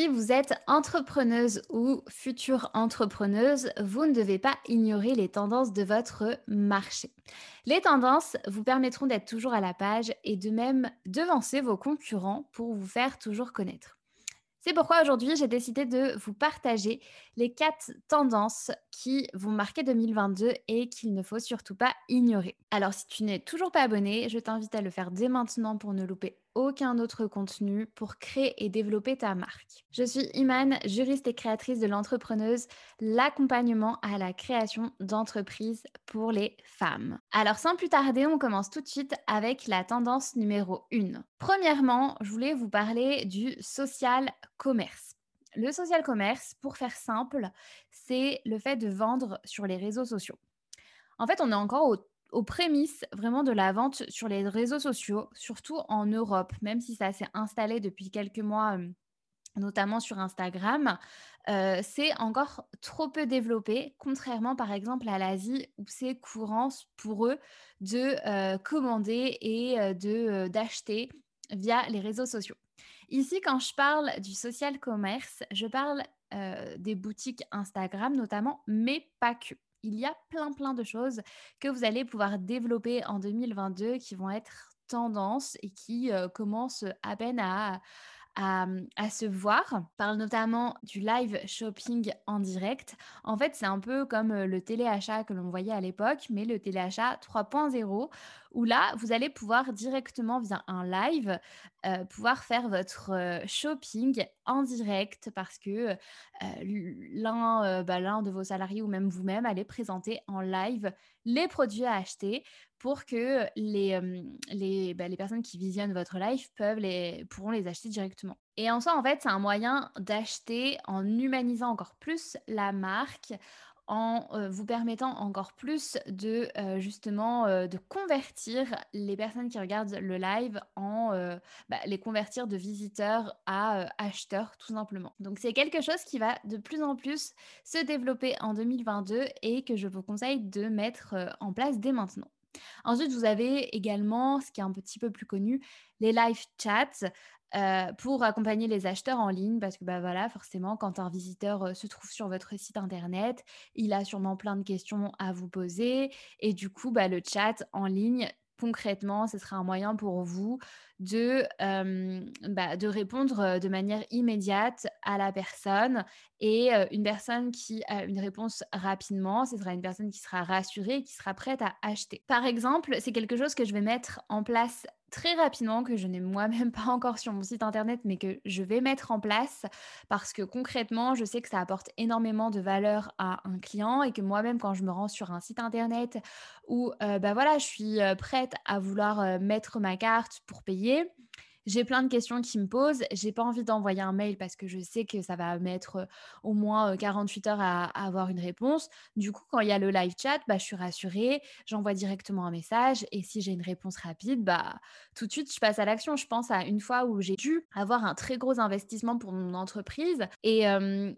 Si vous êtes entrepreneuse ou future entrepreneuse, vous ne devez pas ignorer les tendances de votre marché. Les tendances vous permettront d'être toujours à la page et de même devancer vos concurrents pour vous faire toujours connaître. C'est pourquoi aujourd'hui, j'ai décidé de vous partager les quatre tendances qui vont marquer 2022 et qu'il ne faut surtout pas ignorer. Alors, si tu n'es toujours pas abonné, je t'invite à le faire dès maintenant pour ne louper aucun autre contenu pour créer et développer ta marque. Je suis Iman, juriste et créatrice de l'entrepreneuse, l'accompagnement à la création d'entreprises pour les femmes. Alors sans plus tarder, on commence tout de suite avec la tendance numéro 1. Premièrement, je voulais vous parler du social commerce. Le social commerce, pour faire simple, c'est le fait de vendre sur les réseaux sociaux. En fait, on est encore au aux prémices vraiment de la vente sur les réseaux sociaux, surtout en Europe, même si ça s'est installé depuis quelques mois, notamment sur Instagram, c'est encore trop peu développé, contrairement par exemple à l'Asie où c'est courant pour eux de commander et d'acheter via les réseaux sociaux. Ici, quand je parle du social commerce, je parle des boutiques Instagram notamment, mais pas que il y a plein plein de choses que vous allez pouvoir développer en 2022 qui vont être tendance et qui commencent à peine à, Mmh, à, se voir. Parle notamment du live shopping en direct. En fait, c'est un peu comme le téléachat que l'on voyait à l'époque, mais le téléachat 3.0, où là, vous allez pouvoir directement via un live pouvoir faire votre shopping en direct parce que l'un bah, l'un de vos salariés ou même vous-même allez présenter en live les produits à acheter pour que les, les, bah, les, personnes qui visionnent votre live peuvent les, pourront les acheter directement. Et en soi, en fait, c'est un moyen d'acheter en humanisant encore plus la marque, en vous permettant encore plus de justement de convertir les personnes qui regardent le live en bah, les convertir de visiteurs à acheteurs tout simplement. Donc c'est quelque chose qui va de plus en plus se développer en 2022 et que je vous conseille de mettre en place dès maintenant. Ensuite, vous avez également, ce qui est un petit peu plus connu, les live chats. pour accompagner les acheteurs en ligne parce que bah voilà forcément quand un visiteur se trouve sur votre site internet il a sûrement plein de questions à vous poser et du coup bah, le chat en ligne concrètement, ce sera un moyen pour vous de, bah, de répondre de manière immédiate à la personne. Et une personne qui a une réponse rapidement, ce sera une personne qui sera rassurée et qui sera prête à acheter. Par exemple, c'est quelque chose que je vais mettre en place très rapidement que je n'ai moi-même pas encore sur mon site internet, mais que je vais mettre en place parce que concrètement, je sais que ça apporte énormément de valeur à un client et que moi-même, quand je me rends sur un site internet où bah voilà, je suis prête à vouloir mettre ma carte pour payer, j'ai plein de questions qui me posent. J'ai pas envie d'envoyer un mail parce que je sais que ça va mettre au moins 48 heures à, avoir une réponse. Du coup, quand il y a le live chat, bah, je suis rassurée, j'envoie directement un message et si j'ai une réponse rapide, bah, tout de suite, je passe à l'action. Je pense à une fois où j'ai dû avoir un très gros investissement pour mon entreprise et,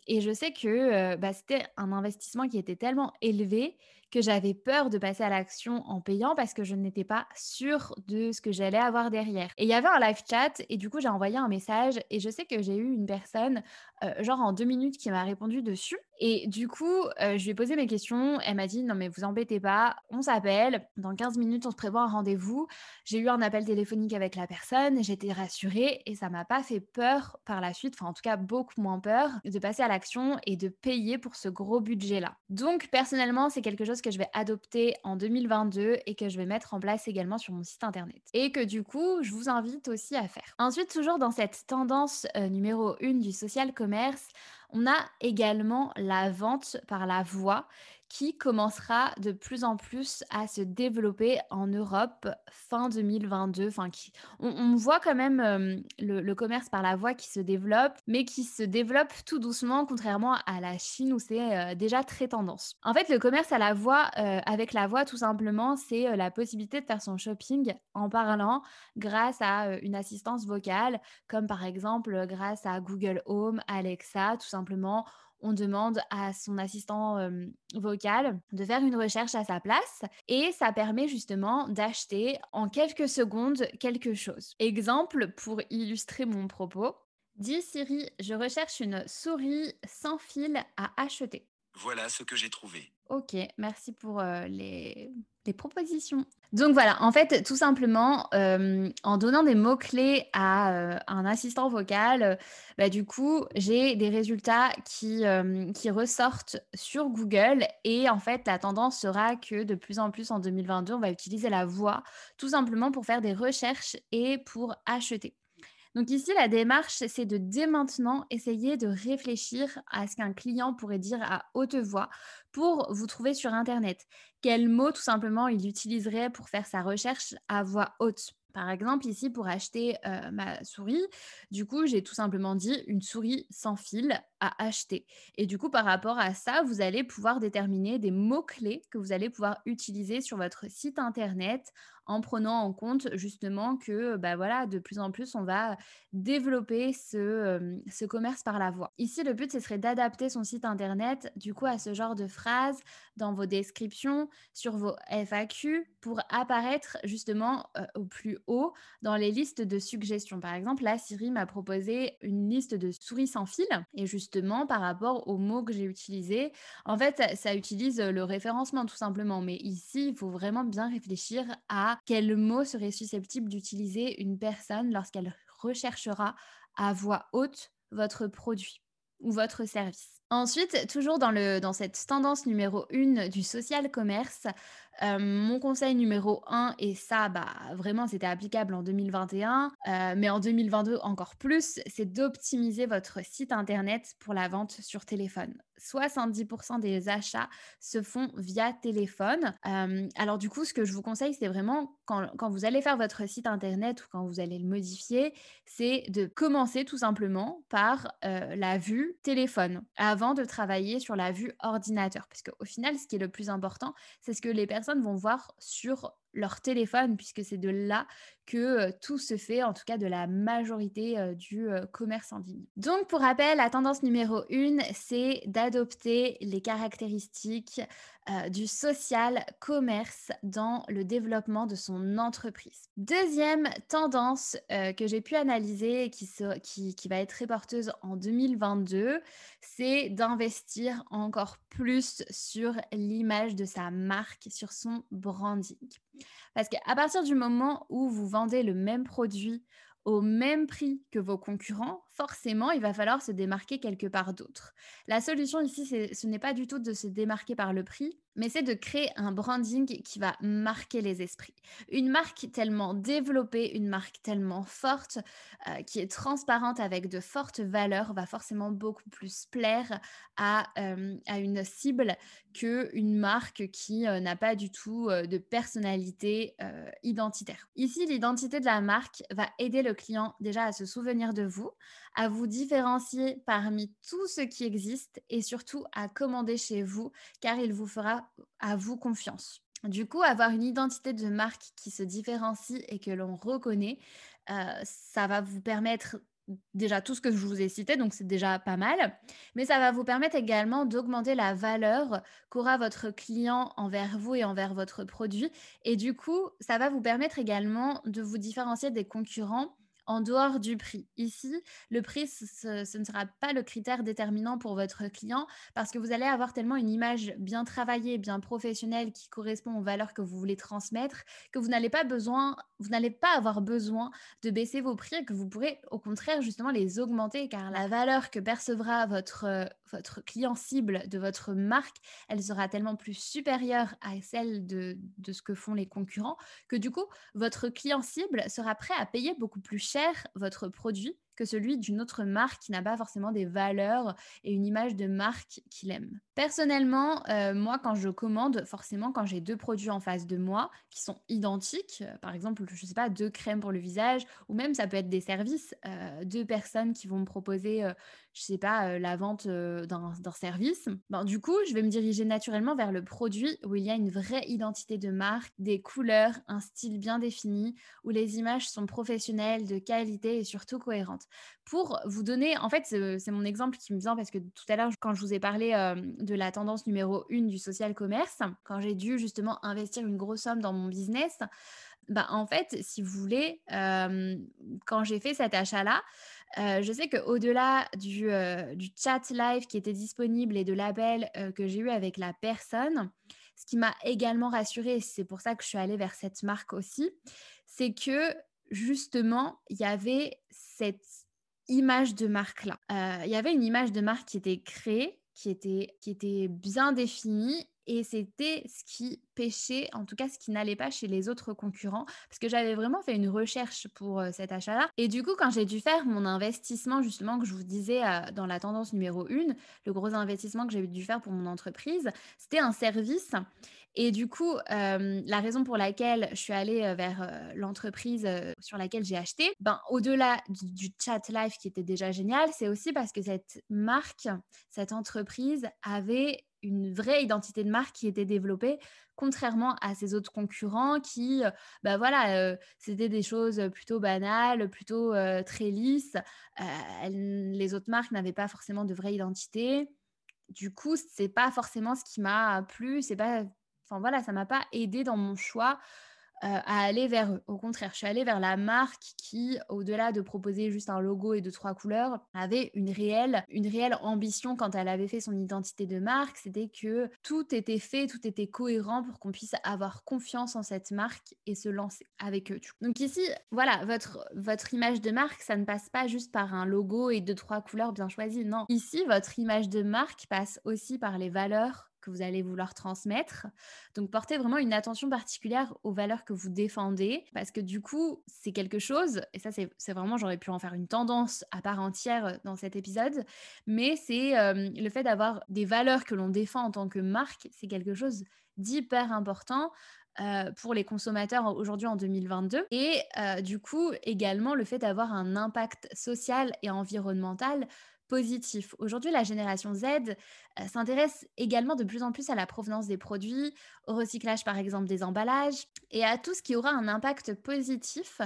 et je sais que bah, c'était un investissement qui était tellement élevé que j'avais peur de passer à l'action en payant parce que je n'étais pas sûre de ce que j'allais avoir derrière. Et il y avait un live chat et du coup j'ai envoyé un message et je sais que j'ai eu une personne euh, genre en deux minutes qui m'a répondu dessus. Et du coup, euh, je lui ai posé mes questions. Elle m'a dit non mais vous embêtez pas, on s'appelle. Dans 15 minutes, on se prévoit un rendez-vous. J'ai eu un appel téléphonique avec la personne, j'étais rassurée et ça m'a pas fait peur par la suite, enfin en tout cas beaucoup moins peur de passer à l'action et de payer pour ce gros budget-là. Donc personnellement, c'est quelque chose que je vais adopter en 2022 et que je vais mettre en place également sur mon site internet. Et que du coup, je vous invite aussi à faire. Ensuite, toujours dans cette tendance euh, numéro 1 du social commerce, on a également la vente par la voix qui commencera de plus en plus à se développer en Europe fin 2022. Enfin, qui, on, voit quand même le, commerce par la voix qui se développe, mais qui se développe tout doucement, contrairement à la Chine où c'est déjà très tendance. En fait, le commerce à la voix, avec la voix, tout simplement, c'est la possibilité de faire son shopping en parlant grâce à une assistance vocale, comme par exemple grâce à Google Home, Alexa, tout simplement on demande à son assistant vocal de faire une recherche à sa place et ça permet justement d'acheter en quelques secondes quelque chose. Exemple pour illustrer mon propos. Dis Siri, je recherche une souris sans fil à acheter. Voilà ce que j'ai trouvé. Ok, merci pour euh, les, les propositions. Donc voilà, en fait, tout simplement, euh, en donnant des mots-clés à euh, un assistant vocal, euh, bah, du coup, j'ai des résultats qui, qui ressortent sur Google. Et en fait, la tendance sera que de plus en plus en 2022, on va utiliser la voix, tout simplement pour faire des recherches et pour acheter. Donc ici, la démarche, c'est de dès maintenant essayer de réfléchir à ce qu'un client pourrait dire à haute voix pour vous trouver sur Internet. Quels mots tout simplement il utiliserait pour faire sa recherche à voix haute? Par exemple, ici, pour acheter euh, ma souris, du coup, j'ai tout simplement dit une souris sans fil à acheter. Et du coup, par rapport à ça, vous allez pouvoir déterminer des mots-clés que vous allez pouvoir utiliser sur votre site Internet en prenant en compte justement que bah voilà, de plus en plus, on va développer ce, ce commerce par la voix. Ici, le but, ce serait d'adapter son site Internet du coup à ce genre de phrases dans vos descriptions, sur vos FAQ, pour apparaître justement au plus haut dans les listes de suggestions. Par exemple, là, Siri m'a proposé une liste de souris sans fil et justement par rapport aux mots que j'ai utilisés, en fait, ça, ça utilise le référencement tout simplement. Mais ici, il faut vraiment bien réfléchir à quel mot serait susceptible d'utiliser une personne lorsqu'elle recherchera à voix haute votre produit ou votre service. Ensuite, toujours dans, cette tendance numéro 1 du social commerce, euh, mon conseil numéro 1, et ça, bah, vraiment, c'était applicable en 2021, euh, mais en 2022 encore plus, c'est d'optimiser votre site Internet pour la vente sur téléphone. 70% des achats se font via téléphone. Euh, alors du coup, ce que je vous conseille, c'est vraiment quand, vous allez faire votre site Internet ou quand vous allez le modifier, c'est de commencer tout simplement par la vue téléphone de travailler sur la vue ordinateur. Parce qu'au final, ce qui est le plus important, c'est ce que les personnes vont voir sur leur téléphone, puisque c'est de là que tout se fait, en tout cas de la majorité du commerce en ligne. Donc, pour rappel, la tendance numéro une, c'est d'adopter les caractéristiques du social commerce dans le développement de son entreprise. Deuxième tendance que j'ai pu analyser et qui, qui, qui va être très porteuse en 2022, c'est d'investir encore plus sur l'image de sa marque, sur son branding. Parce qu'à partir du moment où vous vendez le même produit au même prix que vos concurrents, forcément, il va falloir se démarquer quelque part d'autre. La solution ici, ce n'est pas du tout de se démarquer par le prix, mais c'est de créer un branding qui va marquer les esprits. Une marque tellement développée, une marque tellement forte, euh, qui est transparente avec de fortes valeurs, va forcément beaucoup plus plaire à, euh, à une cible qu'une marque qui euh, n'a pas du tout de personnalité identitaire. Ici, l'identité de la marque va aider le client déjà à se souvenir de vous, à vous différencier parmi tout ce qui existe et surtout à commander chez vous car il vous fera à vous confiance. Du coup, avoir une identité de marque qui se différencie et que l'on reconnaît, euh, ça va vous permettre déjà tout ce que je vous ai cité, donc c'est déjà pas mal, mais ça va vous permettre également d'augmenter la valeur qu'aura votre client envers vous et envers votre produit. Et du coup, ça va vous permettre également de vous différencier des concurrents en dehors du prix. Ici, le prix, ce, ne sera pas le critère déterminant pour votre client parce que vous allez avoir tellement une image bien travaillée, bien professionnelle qui correspond aux valeurs que vous voulez transmettre que vous n'allez pas besoin, vous n'allez pas avoir besoin de baisser vos prix et que vous pourrez au contraire justement les augmenter car la valeur que percevra votre, votre client cible de votre marque, elle sera tellement plus supérieure à celle de, de ce que font les concurrents que du coup, votre client cible sera prêt à payer beaucoup plus cher votre produit que celui d'une autre marque qui n'a pas forcément des valeurs et une image de marque qu'il aime. Personnellement, euh, moi, quand je commande, forcément, quand j'ai deux produits en face de moi qui sont identiques, euh, par exemple, je ne sais pas, deux crèmes pour le visage, ou même ça peut être des services, euh, deux personnes qui vont me proposer, je ne sais pas, la vente d'un service, ben, du coup, je vais me diriger naturellement vers le produit où il y a une vraie identité de marque, des couleurs, un style bien défini, où les images sont professionnelles, de qualité et surtout cohérentes. Pour vous donner, en fait, c'est mon exemple qui me vient parce que tout à l'heure, quand je vous ai parlé euh, de la tendance numéro une du social commerce, quand j'ai dû justement investir une grosse somme dans mon business, bah, en fait, si vous voulez, euh, quand j'ai fait cet achat-là, je sais qu'au-delà du, du chat live qui était disponible et de l'appel que j'ai eu avec la personne, ce qui m'a également rassurée, c'est pour ça que je suis allée vers cette marque aussi, c'est que justement, il y avait cette image de marque-là. il y avait une image de marque qui était créée, qui était, qui était bien définie et c'était ce qui pêchait, en tout cas ce qui n'allait pas chez les autres concurrents, parce que j'avais vraiment fait une recherche pour cet achat-là. Et du coup, quand j'ai dû faire mon investissement, justement, que je vous disais dans la tendance numéro 1, le gros investissement que j'ai dû faire pour mon entreprise, c'était un service. Et du coup, la raison pour laquelle je suis allée vers l'entreprise sur laquelle j'ai acheté, ben, au-delà du, du, chat live qui était déjà génial, c'est aussi parce que cette marque, cette entreprise avait une vraie identité de marque qui était développée, contrairement à ses autres concurrents qui, ben voilà, c'était des choses plutôt banales, plutôt très lisses. les autres marques n'avaient pas forcément de vraie identité. Du coup, c'est pas forcément ce qui m'a plu, c'est pas Enfin voilà, ça m'a pas aidé dans mon choix euh, à aller vers eux. Au contraire, je suis allée vers la marque qui, au-delà de proposer juste un logo et de trois couleurs, avait une réelle, une réelle ambition quand elle avait fait son identité de marque. C'était que tout était fait, tout était cohérent pour qu'on puisse avoir confiance en cette marque et se lancer avec eux. Donc ici, voilà, votre, votre image de marque, ça ne passe pas juste par un logo et deux, trois couleurs bien choisies. Non. Ici, votre image de marque passe aussi par les valeurs que vous allez vouloir transmettre. Donc portez vraiment une attention particulière aux valeurs que vous défendez, parce que du coup, c'est quelque chose, et ça c'est vraiment, j'aurais pu en faire une tendance à part entière dans cet épisode, mais c'est euh, le fait d'avoir des valeurs que l'on défend en tant que marque, c'est quelque chose d'hyper important. Euh, pour les consommateurs aujourd'hui en 2022 et euh, du coup également le fait d'avoir un impact social et environnemental Aujourd'hui, la génération Z euh, s'intéresse également de plus en plus à la provenance des produits, au recyclage par exemple des emballages et à tout ce qui aura un impact positif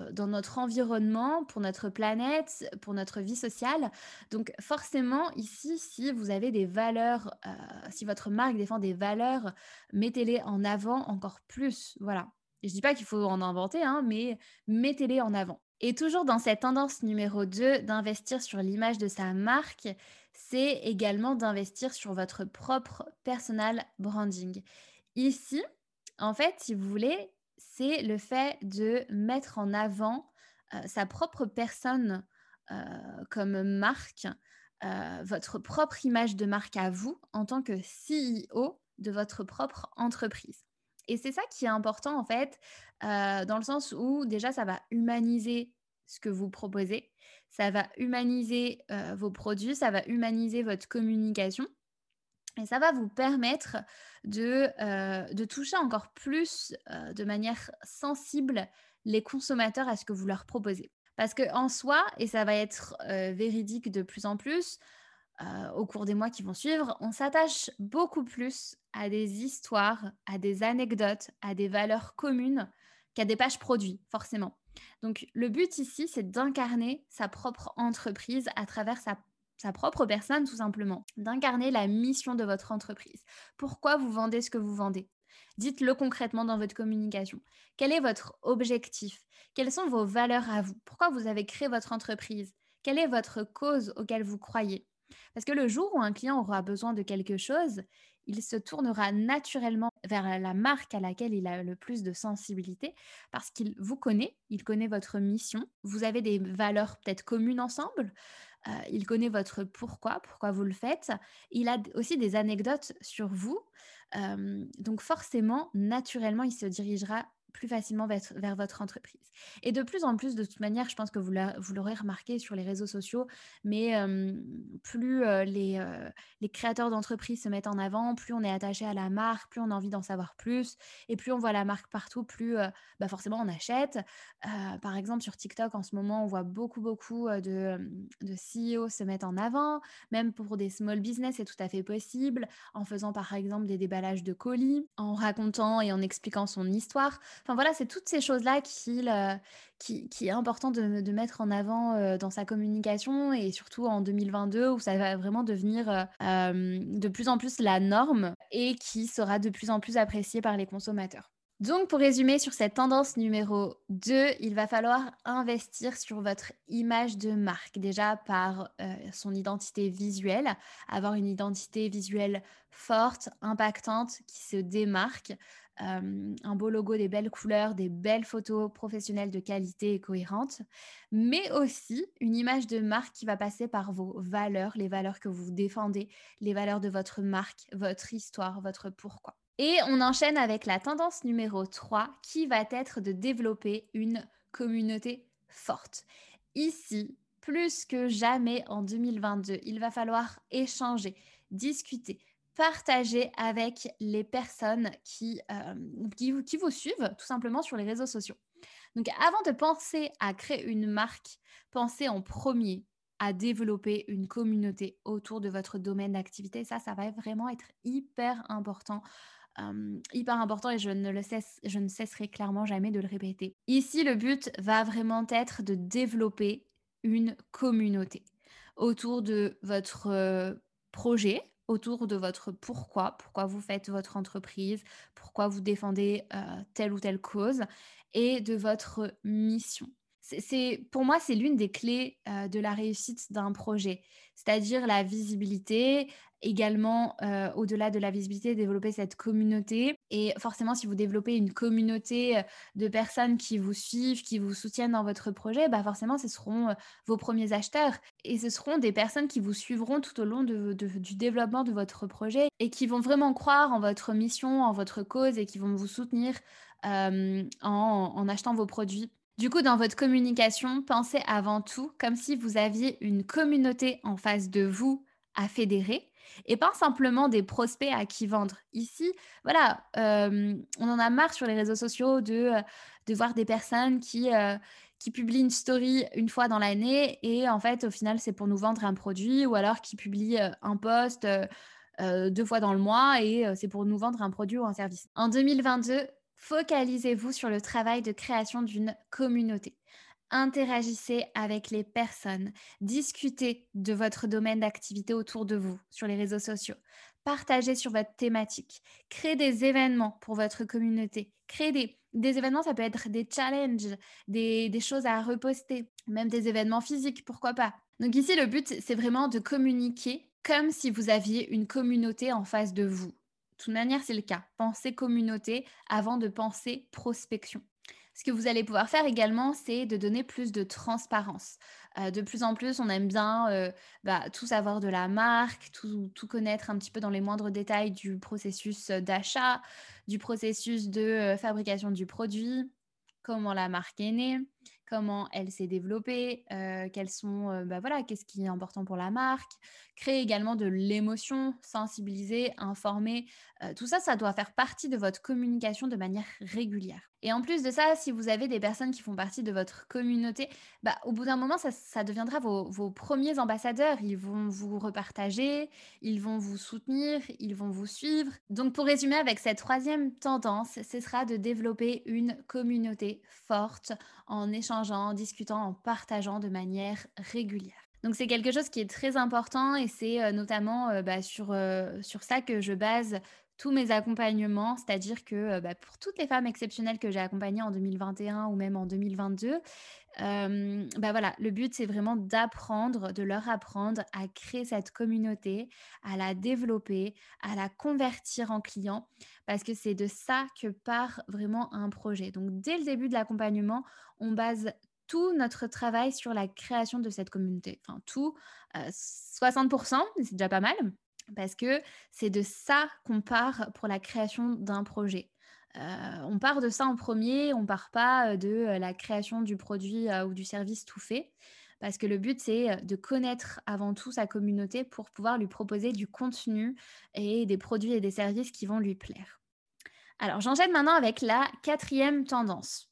euh, dans notre environnement, pour notre planète, pour notre vie sociale. Donc forcément, ici, si vous avez des valeurs, euh, si votre marque défend des valeurs, mettez-les en avant encore plus. Voilà. Je ne dis pas qu'il faut en inventer, hein, mais mettez-les en avant. Et toujours dans cette tendance numéro 2 d'investir sur l'image de sa marque, c'est également d'investir sur votre propre personal branding. Ici, en fait, si vous voulez, c'est le fait de mettre en avant euh, sa propre personne euh, comme marque, euh, votre propre image de marque à vous en tant que CEO de votre propre entreprise. Et c'est ça qui est important en fait, euh, dans le sens où déjà ça va humaniser ce que vous proposez, ça va humaniser euh, vos produits, ça va humaniser votre communication. Et ça va vous permettre de, euh, toucher encore plus de manière sensible les consommateurs à ce que vous leur proposez. Parce qu'en soi, et ça va être véridique de plus en plus, au cours des mois qui vont suivre, on s'attache beaucoup plus à des histoires, à des anecdotes, à des valeurs communes qu'à des pages produits, forcément. Donc le but ici, c'est d'incarner sa propre entreprise à travers sa, sa propre personne, tout simplement. D'incarner la mission de votre entreprise. Pourquoi vous vendez ce que vous vendez? Dites-le concrètement dans votre communication. Quel est votre objectif? Quelles sont vos valeurs à vous? Pourquoi vous avez créé votre entreprise? Quelle est votre cause auquel vous croyez? Parce que le jour où un client aura besoin de quelque chose, il se tournera naturellement vers la marque à laquelle il a le plus de sensibilité parce qu'il vous connaît, il connaît votre mission, vous avez des valeurs peut-être communes ensemble, euh, il connaît votre pourquoi, pourquoi vous le faites, il a aussi des anecdotes sur vous, euh, donc forcément, naturellement, il se dirigera plus facilement vers, votre entreprise. Et de plus en plus, de toute manière, je pense que vous l'aurez remarqué sur les réseaux sociaux, mais plus les, créateurs d'entreprises se mettent en avant, plus on est attaché à la marque, plus on a envie d'en savoir plus, et plus on voit la marque partout, plus bah forcément on achète. par exemple, sur TikTok, en ce moment, on voit beaucoup, beaucoup de, de CEO se mettre en avant, même pour des small business, c'est tout à fait possible, en faisant par exemple des déballages de colis, en racontant et en expliquant son histoire. Enfin voilà, c'est toutes ces choses-là qui, qui, est important de, mettre en avant euh, dans sa communication et surtout en 2022 où ça va vraiment devenir euh, euh, de plus en plus la norme et qui sera de plus en plus apprécié par les consommateurs. Donc, pour résumer sur cette tendance numéro 2, il va falloir investir sur votre image de marque, déjà par son identité visuelle, avoir une identité visuelle forte, impactante, qui se démarque, euh, un beau logo, des belles couleurs, des belles photos professionnelles de qualité et cohérentes, mais aussi une image de marque qui va passer par vos valeurs, les valeurs que vous défendez, les valeurs de votre marque, votre histoire, votre pourquoi. Et on enchaîne avec la tendance numéro 3 qui va être de développer une communauté forte. Ici, plus que jamais en 2022, il va falloir échanger, discuter, partager avec les personnes qui, euh, qui, vous suivent tout simplement sur les réseaux sociaux. Donc avant de penser à créer une marque, pensez en premier à développer une communauté autour de votre domaine d'activité. Ça, ça va vraiment être hyper important hyper important et je ne, le cesse, je ne cesserai clairement jamais de le répéter. Ici, le but va vraiment être de développer une communauté autour de votre projet, autour de votre pourquoi, pourquoi vous faites votre entreprise, pourquoi vous défendez telle ou telle cause et de votre mission c'est pour moi c'est l'une des clés de la réussite d'un projet, c'est-à-dire la visibilité, également au-delà de la visibilité, développer cette communauté. Et forcément, si vous développez une communauté de personnes qui vous suivent, qui vous soutiennent dans votre projet, bah forcément, ce seront vos premiers acheteurs et ce seront des personnes qui vous suivront tout au long du développement de votre projet et qui vont vraiment croire en votre mission, en votre cause et qui vont vous soutenir en achetant vos produits. Du coup, dans votre communication, pensez avant tout comme si vous aviez une communauté en face de vous à fédérer et pas simplement des prospects à qui vendre. Ici, voilà, euh, on en a marre sur les réseaux sociaux de, euh, de voir des personnes qui, euh, qui publient une story une fois dans l'année et en fait, au final, c'est pour nous vendre un produit ou alors qui publient un post deux fois dans le mois et c'est pour nous vendre un produit ou un service. En 2022, Focalisez-vous sur le travail de création d'une communauté. Interagissez avec les personnes. Discutez de votre domaine d'activité autour de vous sur les réseaux sociaux. Partagez sur votre thématique. Créez des événements pour votre communauté. Créez des, événements, ça peut être des challenges, des, des choses à reposter, même des événements physiques, pourquoi pas. Donc ici, le but, c'est vraiment de communiquer comme si vous aviez une communauté en face de vous toute manière, c'est le cas. Pensez communauté avant de penser prospection. Ce que vous allez pouvoir faire également, c'est de donner plus de transparence. Euh, de plus en plus, on aime bien euh, bah, tout savoir de la marque, tout, connaître un petit peu dans les moindres détails du processus d'achat, du processus de euh, fabrication du produit, comment la marque est née, comment elle s'est développée, euh, quels sont, euh, bah voilà, qu'est-ce qui est important pour la marque, créer également de l'émotion, sensibiliser, informer. Euh, tout ça, ça doit faire partie de votre communication de manière régulière. Et en plus de ça, si vous avez des personnes qui font partie de votre communauté, bah, au bout d'un moment, ça, deviendra vos, premiers ambassadeurs. Ils vont vous repartager, ils vont vous soutenir, ils vont vous suivre. Donc pour résumer avec cette troisième tendance, ce sera de développer une communauté forte en échangeant, en discutant, en partageant de manière régulière. Donc c'est quelque chose qui est très important et c'est euh, notamment euh, bah, sur, euh, sur ça que je base tous mes accompagnements, c'est-à-dire que euh, bah, pour toutes les femmes exceptionnelles que j'ai accompagnées en 2021 ou même en 2022, euh, bah voilà, le but c'est vraiment d'apprendre, de leur apprendre à créer cette communauté, à la développer, à la convertir en client, parce que c'est de ça que part vraiment un projet. Donc dès le début de l'accompagnement, on base tout notre travail sur la création de cette communauté. Enfin, tout, 60%, euh, c'est déjà pas mal parce que c'est de ça qu'on part pour la création d'un projet. Euh, on part de ça en premier, on part pas euh, de euh, la création du produit ou du service tout fait, parce que le but c'est de connaître avant tout sa communauté pour pouvoir lui proposer du contenu et des produits et des services qui vont lui plaire. Alors j'enchaîne maintenant avec la quatrième tendance.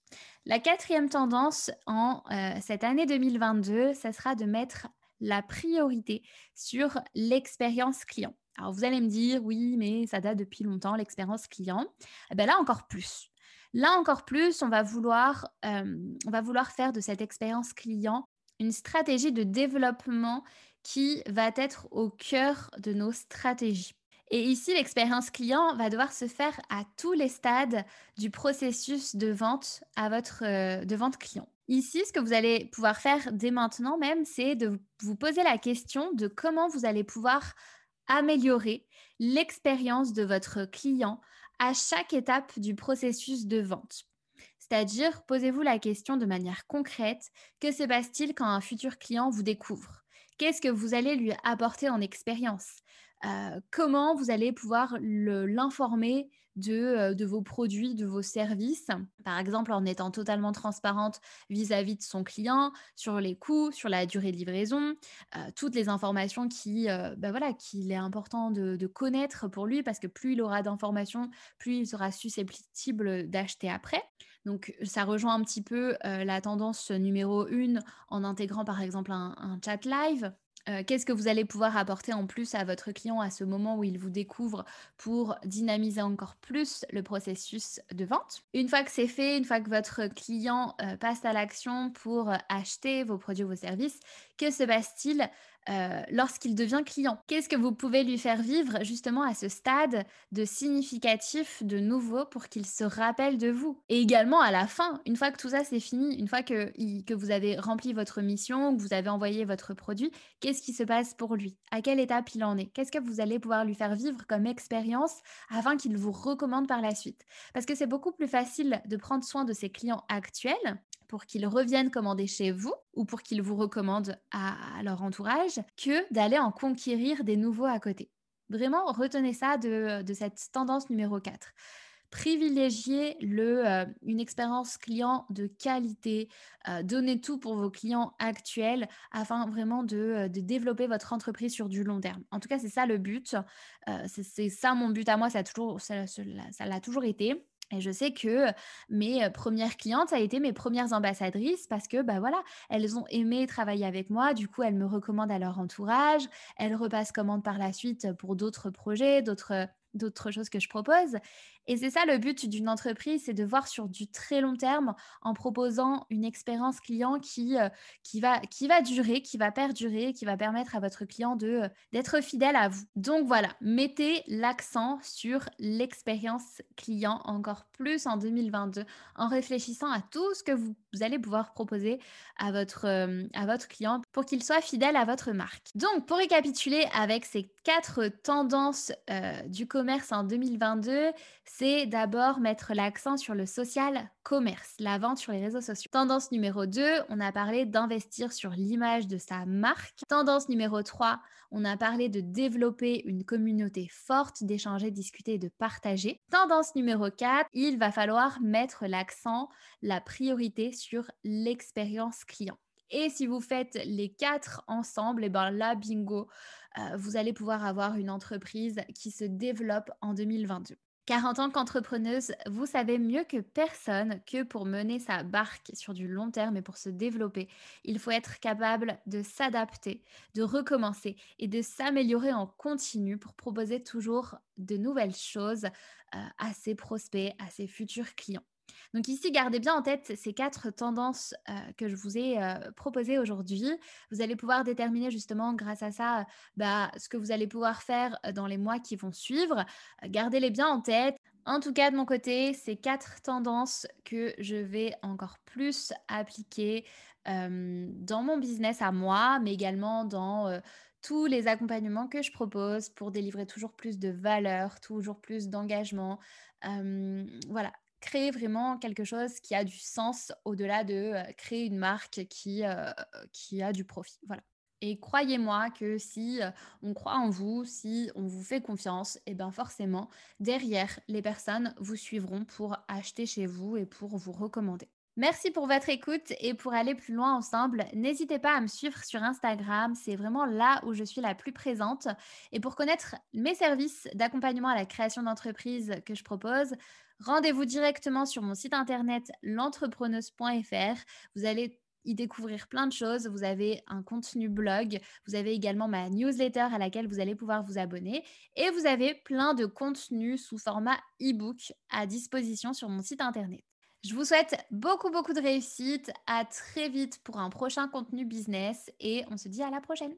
La quatrième tendance en cette année 2022, ça sera de mettre la priorité sur l'expérience client. Alors vous allez me dire, oui, mais ça date depuis longtemps, l'expérience client. Eh bien là encore plus. Là encore plus, on va, vouloir, euh, on va vouloir faire de cette expérience client une stratégie de développement qui va être au cœur de nos stratégies. Et ici, l'expérience client va devoir se faire à tous les stades du processus de vente à votre euh, de vente client. Ici, ce que vous allez pouvoir faire dès maintenant même, c'est de vous poser la question de comment vous allez pouvoir améliorer l'expérience de votre client à chaque étape du processus de vente. C'est-à-dire, posez-vous la question de manière concrète, que se passe-t-il quand un futur client vous découvre? Qu'est-ce que vous allez lui apporter en expérience? Euh, Comment vous allez pouvoir l'informer euh, de, vos produits, de vos services, par exemple en étant totalement transparente vis-à-vis de son client sur les coûts, sur la durée de livraison, euh, toutes les informations qui, ben voilà, qu'il est important de, de, connaître pour lui parce que plus il aura d'informations, plus il sera susceptible d'acheter après. Donc, ça rejoint un petit peu la tendance numéro une en intégrant par exemple un chat live euh, qu'est-ce que vous allez pouvoir apporter en plus à votre client à ce moment où il vous découvre pour dynamiser encore plus le processus de vente? Une fois que c'est fait, une fois que votre client euh, passe à l'action pour acheter vos produits ou vos services, que se passe-t-il euh, lorsqu'il devient client. Qu'est-ce que vous pouvez lui faire vivre justement à ce stade de significatif, de nouveau, pour qu'il se rappelle de vous? Et également à la fin, une fois que tout ça c'est fini, une fois que, que vous avez rempli votre mission, que vous avez envoyé votre produit, qu'est-ce qui se passe pour lui? À quelle étape il en est? Qu'est-ce que vous allez pouvoir lui faire vivre comme expérience afin qu'il vous recommande par la suite? Parce que c'est beaucoup plus facile de prendre soin de ses clients actuels pour qu'ils reviennent commander chez vous ou pour qu'ils vous recommandent à, leur entourage que d'aller en conquérir des nouveaux à côté. Vraiment, retenez ça de, cette tendance numéro 4 privilégiez le, euh, une expérience client de qualité, euh, donnez tout pour vos clients actuels afin vraiment de, euh, développer votre entreprise sur du long terme. En tout cas, c'est ça le but. c'est ça mon but à moi, ça l'a toujours été. Et je sais que mes premières clientes, ça a été mes premières ambassadrices parce que, bah voilà, elles ont aimé travailler avec moi. Du coup, elles me recommandent à leur entourage. Elles repassent commande par la suite pour d'autres projets, d'autres d'autres choses que je propose. Et c'est ça le but d'une entreprise, c'est de voir sur du très long terme en proposant une expérience client qui, euh, qui, va, qui va durer, qui va perdurer, qui va permettre à votre client de, euh, d'être fidèle à vous. Donc voilà, mettez l'accent sur l'expérience client encore plus en 2022 en réfléchissant à tout ce que vous, allez pouvoir proposer à votre, euh, à votre client pour qu'il soit fidèle à votre marque. Donc pour récapituler avec ces quatre tendances du commerce en 2022, c'est d'abord mettre l'accent sur le social commerce, la vente sur les réseaux sociaux. Tendance numéro 2, on a parlé d'investir sur l'image de sa marque. Tendance numéro 3, on a parlé de développer une communauté forte, d'échanger, discuter et de partager. Tendance numéro 4, il va falloir mettre l'accent, la priorité sur l'expérience client. Et si vous faites les quatre ensemble, et eh ben là, bingo, euh, vous allez pouvoir avoir une entreprise qui se développe en 2022. Car en tant qu'entrepreneuse, vous savez mieux que personne que pour mener sa barque sur du long terme et pour se développer, il faut être capable de s'adapter, de recommencer et de s'améliorer en continu pour proposer toujours de nouvelles choses euh, à ses prospects, à ses futurs clients. Donc ici, gardez bien en tête ces quatre tendances euh, que je vous ai euh, proposées aujourd'hui. Vous allez pouvoir déterminer justement grâce à ça bah, ce que vous allez pouvoir faire dans les mois qui vont suivre. Gardez-les bien en tête. En tout cas, de mon côté, ces quatre tendances que je vais encore plus appliquer dans mon business à moi, mais également dans tous les accompagnements que je propose pour délivrer toujours plus de valeur, toujours plus d'engagement. voilà, créer vraiment quelque chose qui a du sens au-delà de créer une marque qui, qui a du profit. Voilà. Et croyez-moi que si on croit en vous, si on vous fait confiance, et eh bien forcément, derrière, les personnes vous suivront pour acheter chez vous et pour vous recommander. Merci pour votre écoute et pour aller plus loin ensemble, n'hésitez pas à me suivre sur Instagram, c'est vraiment là où je suis la plus présente. Et pour connaître mes services d'accompagnement à la création d'entreprise que je propose, rendez-vous directement sur mon site internet l'entrepreneuse.fr. Vous allez y découvrir plein de choses. Vous avez un contenu blog, vous avez également ma newsletter à laquelle vous allez pouvoir vous abonner et vous avez plein de contenus sous format e-book à disposition sur mon site internet. Je vous souhaite beaucoup, beaucoup de réussite. À très vite pour un prochain contenu business et on se dit à la prochaine.